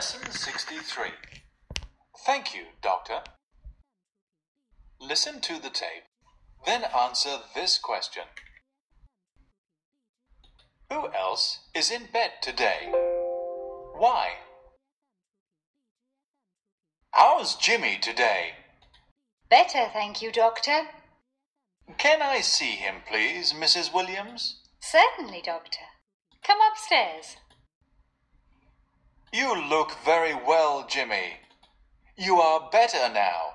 Lesson 63. Thank you, Doctor. Listen to the tape, then answer this question. Who else is in bed today? Why? How's Jimmy today? Better, thank you, Doctor. Can I see him, please, Mrs. Williams? Certainly, Doctor. Come upstairs. You look very well, Jimmy. You are better now.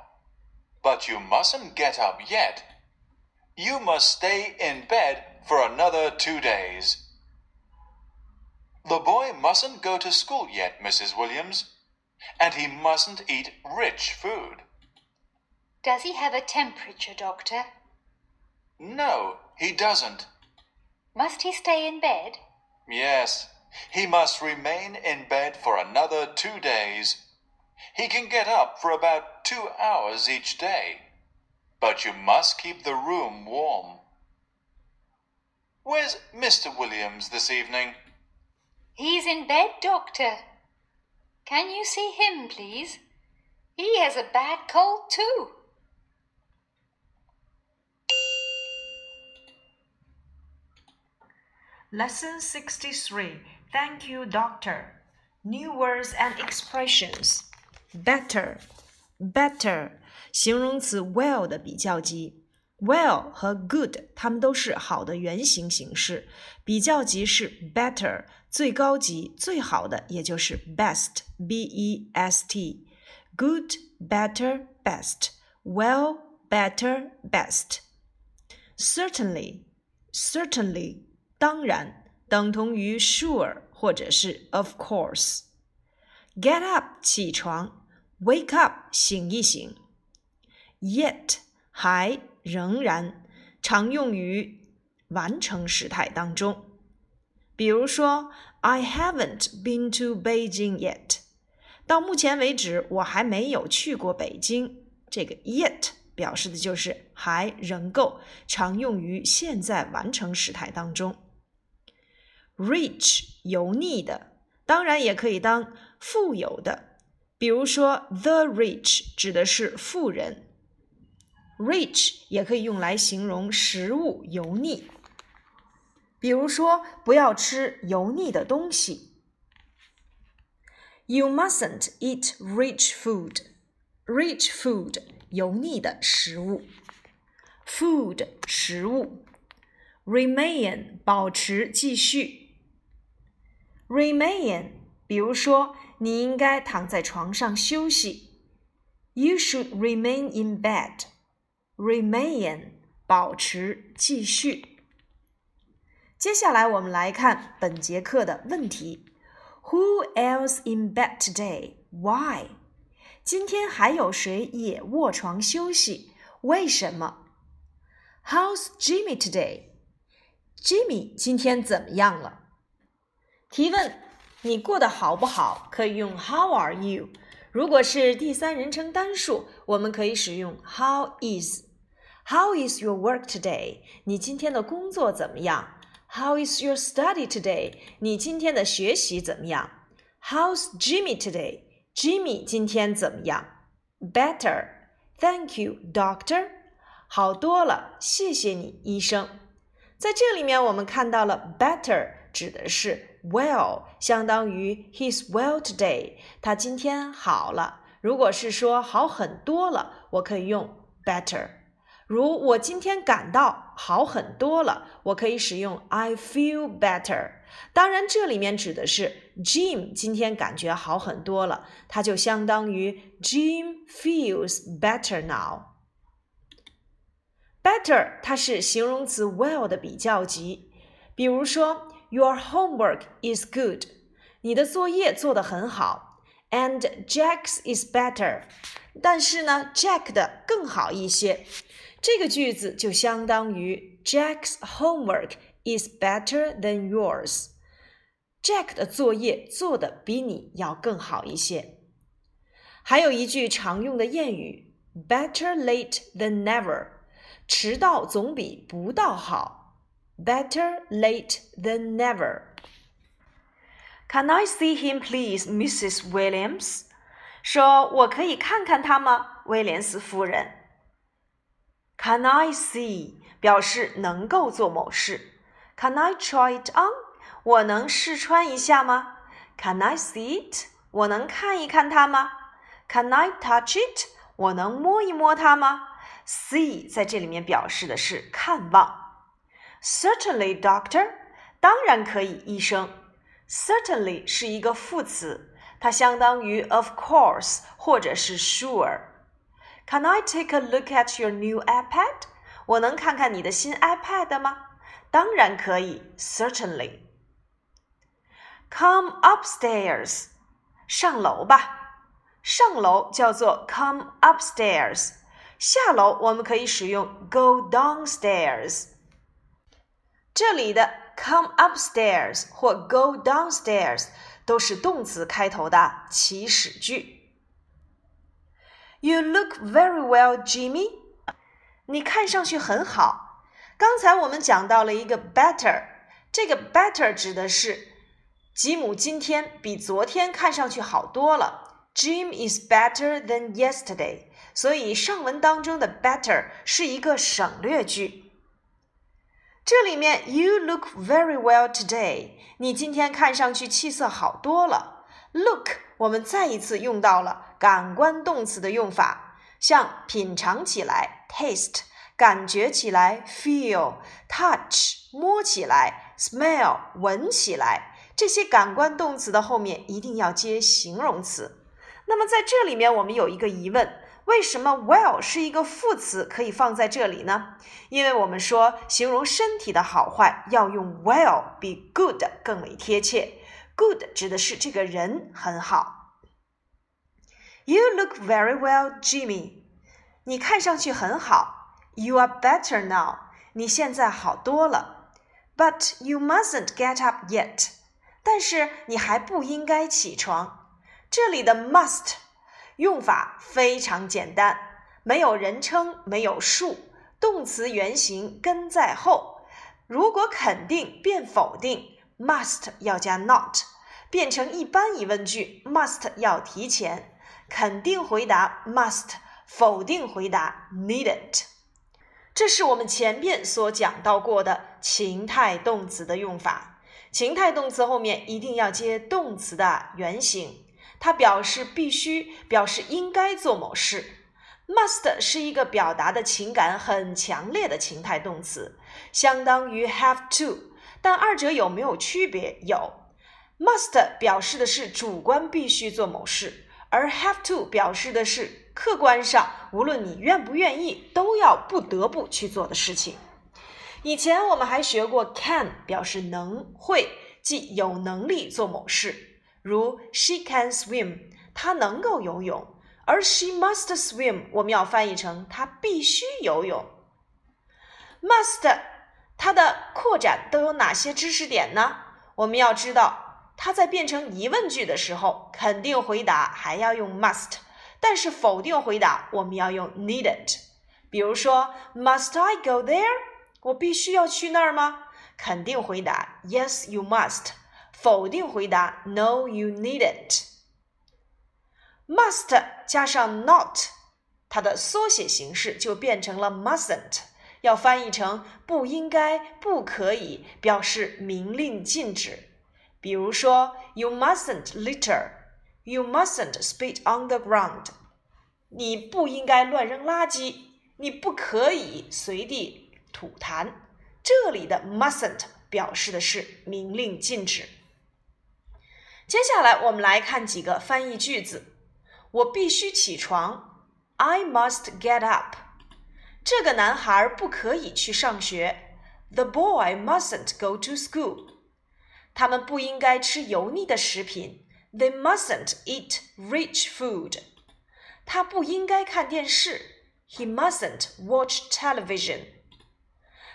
But you mustn't get up yet. You must stay in bed for another two days. The boy mustn't go to school yet, Mrs. Williams, and he mustn't eat rich food. Does he have a temperature, Doctor? No, he doesn't. Must he stay in bed? Yes, he must remain in bed for another two days. He can get up for about two hours each day, but you must keep the room warm. Where's Mr. Williams this evening? He's in bed, Doctor. Can you see him, please? He has a bad cold, too. Lesson 63 Thank you, Doctor. New words and expressions. Better, better，形容词 well 的比较级。well 和 good 它们都是好的原形形式，比较级是 better，最高级最好的也就是 best，b e s t。good, better, best. Well, better, best. Certainly, certainly 当然 等同于 sure 或者是 of course。Get up 起床，wake up 醒一醒。Yet 还仍然常用于完成时态当中。比如说，I haven't been to Beijing yet。到目前为止，我还没有去过北京。这个 yet 表示的就是还仍够，常用于现在完成时态当中。rich 油腻的，当然也可以当富有的。比如说，the rich 指的是富人，rich 也可以用来形容食物油腻。比如说，不要吃油腻的东西。You mustn't eat rich food. Rich food 油腻的食物，food 食物，remain 保持继续。 Remain，比如说，你应该躺在床上休息。You should remain in bed. Remain，保持继续。接下来我们来看本节课的问题：Who else in bed today? Why? 今天还有谁也卧床休息？为什么？How's Jimmy today? Jimmy 今天怎么样了？ 提问：你过得好不好？可以用 How are you？如果是第三人称单数，我们可以使用 How is。How is your work today？你今天的工作怎么样？How is your study today？你今天的学习怎么样？How's Jimmy today？Jimmy 今天怎么样？Better。Thank you, doctor。好多了，谢谢你，医生。在这里面，我们看到了 better 指的是。 Well 相当于 He's well today，他今天好了。如果是说好很多了，我可以用 better。如我今天感到好很多了，我可以使用 I feel better。当然，这里面指的是 Jim 今天感觉好很多了，它就相当于 Jim feels better now。Better 它是形容词 well 的比较级，比如说。Your homework is good. 你的作业做得很好。And Jack's is better. 但是呢，Jack 的更好一些。这个句子就相当于 Jack's homework is better than yours. Jack 的作业做的比你要更好一些。还有一句常用的谚语：Better late than never. 迟到总比不到好。 Better late than never。 Can I see him, please, Mrs. Williams？说我可以看看他吗，威廉斯夫人？Can I see 表示能够做某事。Can I try it on？我能试穿一下吗？Can I see it？我能看一看它吗？Can I touch it？我能摸一摸它吗？See 在这里面表示的是看望。 Certainly, doctor。当然可以，医生。Certainly 是一个副词，它相当于 of course 或者是 sure。Can I take a look at your new iPad？我能看看你的新 iPad 吗？当然可以，certainly。Come upstairs，上楼吧。上楼叫做 come upstairs，下楼我们可以使用 go downstairs。这里的 come upstairs 或 go downstairs 都是动词开头的祈使句。You look very well, Jimmy。你看上去很好。刚才我们讲到了一个 better，这个 better 指的是吉姆今天比昨天看上去好多了。Jim is better than yesterday。所以上文当中的 better 是一个省略句。这里面 You look very well today。你今天看上去气色好多了。Look，我们再一次用到了感官动词的用法，像品尝起来 taste。感觉起来，feel、touch、摸起来，smell、闻起来，这些感官动词的后面一定要接形容词。那么在这里面，我们有一个疑问：为什么 well 是一个副词，可以放在这里呢？因为我们说形容身体的好坏要用 well 比 good 更为贴切。good 指的是这个人很好。You look very well, Jimmy。你看上去很好。You are better now. 你现在好多了。But you mustn't get up yet. 但是你还不应该起床。这里的 must 用法非常简单，没有人称，没有数，动词原形跟在后。如果肯定变否定，must 要加 not，变成一般疑问句，must 要提前。肯定回答 must，否定回答 needn't。这是我们前面所讲到过的情态动词的用法。情态动词后面一定要接动词的原形，它表示必须、表示应该做某事。Must 是一个表达的情感很强烈的情态动词，相当于 have to，但二者有没有区别？有。Must 表示的是主观必须做某事，而 have to 表示的是。客观上，无论你愿不愿意，都要不得不去做的事情。以前我们还学过 can，表示能会，即有能力做某事。如 She can swim，她能够游泳；而 She must swim，我们要翻译成她必须游泳。Must，它的扩展都有哪些知识点呢？我们要知道，它在变成疑问句的时候，肯定回答还要用 must。但是否定回答我们要用 needn't。比如说，Must I go there？我必须要去那儿吗？肯定回答 Yes, you must。否定回答 No, you needn't。Must 加上 not，它的缩写形式就变成了 mustn't，要翻译成不应该、不可以，表示明令禁止。比如说，You mustn't litter。You mustn't spit on the ground。你不应该乱扔垃圾。你不可以随地吐痰。这里的 mustn't 表示的是明令禁止。接下来我们来看几个翻译句子。我必须起床。I must get up。这个男孩不可以去上学。The boy mustn't go to school。他们不应该吃油腻的食品。They mustn't eat rich food. 他不应该看电视。He mustn't watch television.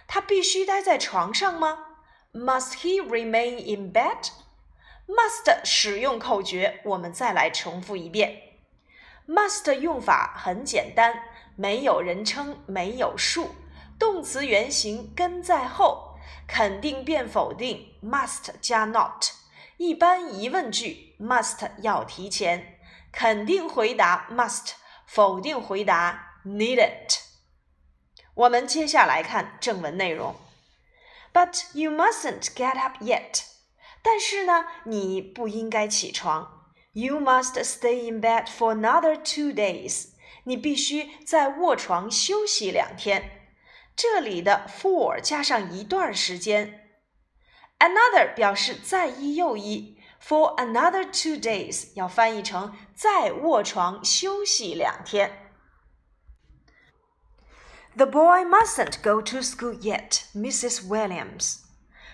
他必须待在床上吗？Must he remain in bed? Must 使用口诀，我们再来重复一遍。Must 用法很简单，没有人称，没有数，动词原形跟在后，肯定变否定，must 加 not。一般疑问句 must 要提前，肯定回答 must，否定回答 needn't。我们接下来看正文内容。But you mustn't get up yet。但是呢，你不应该起床。You must stay in bed for another two days。你必须在卧床休息两天。这里的 for 加上一段时间，another 表示再一又一，for another two days 要翻译成再卧床休息两天。The boy mustn't go to school yet, Mrs. Williams。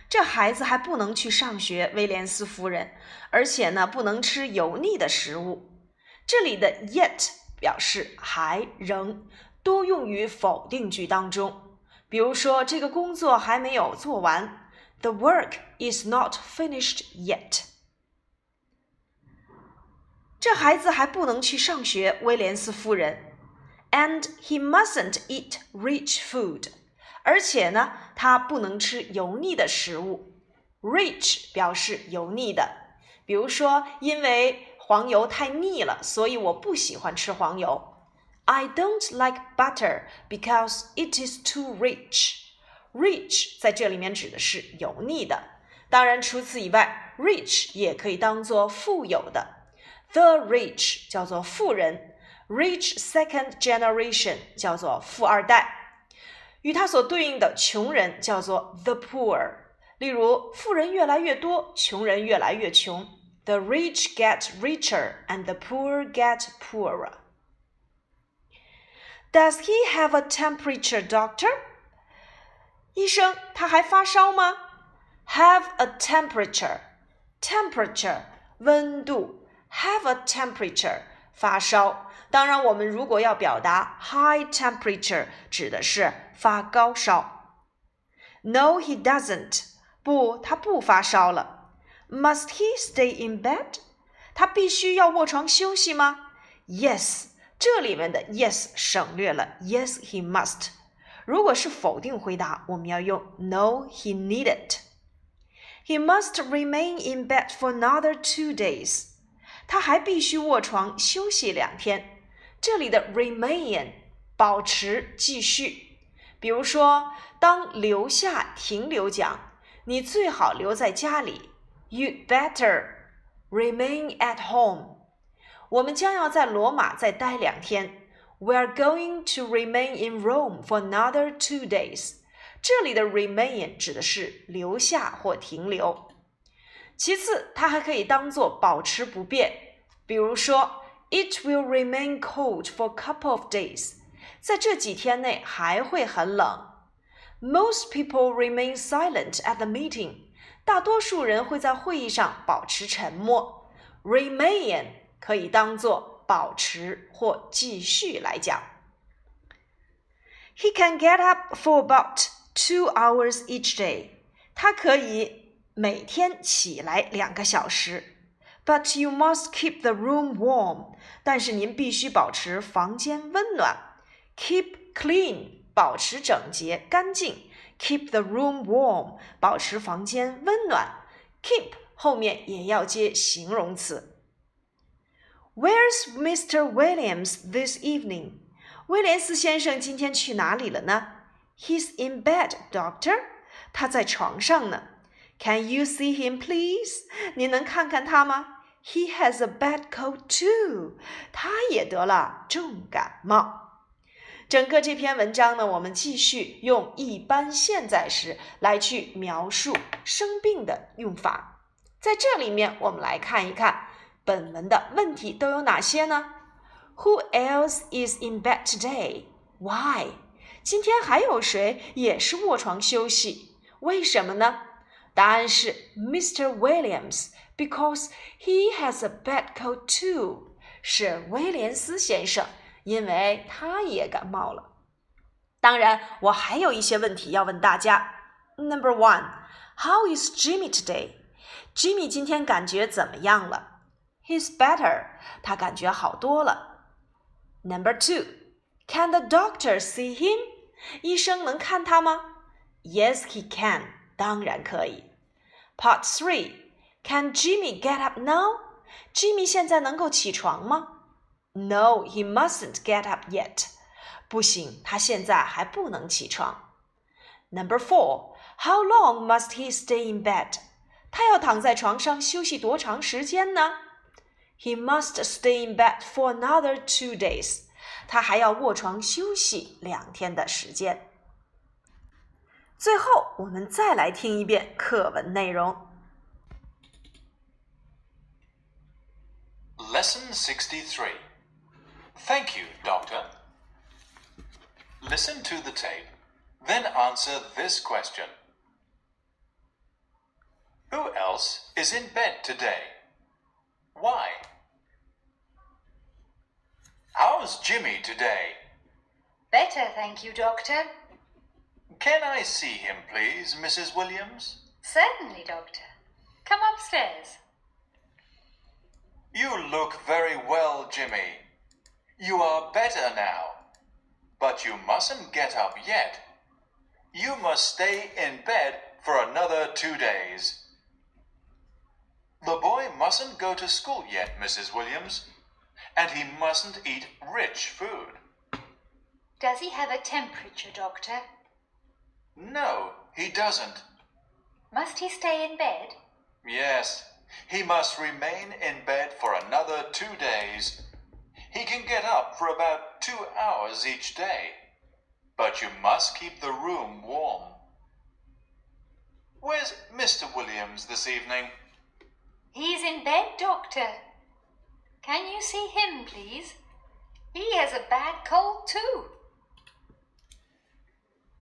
这孩子还不能去上学，威廉斯夫人。而且呢，不能吃油腻的食物。这里的 yet 表示还仍，多用于否定句当中。比如说，这个工作还没有做完，The work is not finished yet。这孩子还不能去上学，威廉斯夫人。And he mustn't eat rich food。而且呢，他不能吃油腻的食物。Rich 表示油腻的，比如说，因为黄油太腻了，所以我不喜欢吃黄油。I don't like butter because it is too rich. Rich 在这里面指的是油腻的。当然，除此以外，rich 也可以当做富有的。The rich 叫做富人，rich second generation 叫做富二代，与它所对应的穷人叫做 the poor。例如，富人越来越多，穷人越来越穷。The rich get richer and the poor get poorer. Does he have a temperature, doctor? 医生，他还发烧吗？Have a temperature, temperature 温度，have a temperature 发烧。当然，我们如果要表达 high temperature，指的是 发高烧。No, he doesn't. 不，他不发烧了。Must he stay in bed? 他必须要卧床休息吗？Yes. 这里面的 yes 省略了，yes he must。如果是否定回答，我们要用 no he needn't。He must remain in bed for another two days。他还必须卧床休息两天。这里的 remain 保持继续。 比如说，当留下停留讲，你最好留在家里。You'd better remain at home。我们将要在罗马再待两天。We are going to remain in Rome for another two days。这里的 remain 指的是留下或停留。其次，它还可以当做保持不变，比如说，It will remain cold for a couple of days。在这几天内还会很冷。Most people remain silent at the meeting。大多数人会在会议上保持沉默。Remain。可以当做保持或继续来讲。He can get up for about two hours each day。他可以每天起来两个小时。But you must keep the room warm。但是您必须保持房间温暖。 Keep clean，保持整洁干净。Keep the room warm，保持房间温暖。Keep 后面也要接形容词。Where's Mr. Williams this evening? 威廉斯先生今天去哪里了呢？He's in bed, doctor. 他在床上呢。Can you see him, please? 您能看看他吗？He has a bad cold too. 他也得了重感冒。 整个这篇文章呢，我们继续用一般现在时来去描述生病的用法。在这里面，我们来看一看。本文的问题都有哪些呢？Who else is in bed today? Why? 今天还有谁也是卧床休息？为什么呢？答案是 Mr. Williams because he has a bad cold too. 是威廉斯先生，因为他也感冒了。当然，我还有一些问题要问大家。Number one, how is Jimmy today? Jimmy 今天感觉怎么样了？He's better. 他感觉好多了。Number two, can the doctor see him? 医生能看他吗？Yes, he can. 当然可以。Part three, Can Jimmy get up now? Jimmy 现在能够起床吗 ？No, he mustn't get up yet. 不行，他现在还不能起床。Number four, how long must he stay in bed? 他要躺在床上休息多长时间呢？He must stay in bed for another two days. 他还要卧床休息两天的时间。最后，我们再来听一遍课文内容。Lesson 63. Thank you, Doctor. Listen to the tape, then answer this question Who else is in bed today? Why? How's Jimmy today? Better, thank you, Doctor. Can I see him, please, Mrs. Williams? Certainly, Doctor. Come upstairs. You look very well, Jimmy. You are better now. But you mustn't get up yet. You must stay in bed for another two days. The boy mustn't go to school yet, Mrs. Williams, and he mustn't eat rich food. Does he have a temperature, Doctor? No, he doesn't. Must he stay in bed? Yes, he must remain in bed for another two days. He can get up for about two hours each day, but you must keep the room warm. Where's Mr. Williams this evening? He's in bed, Doctor. Can you see him, please? He has a bad cold, too.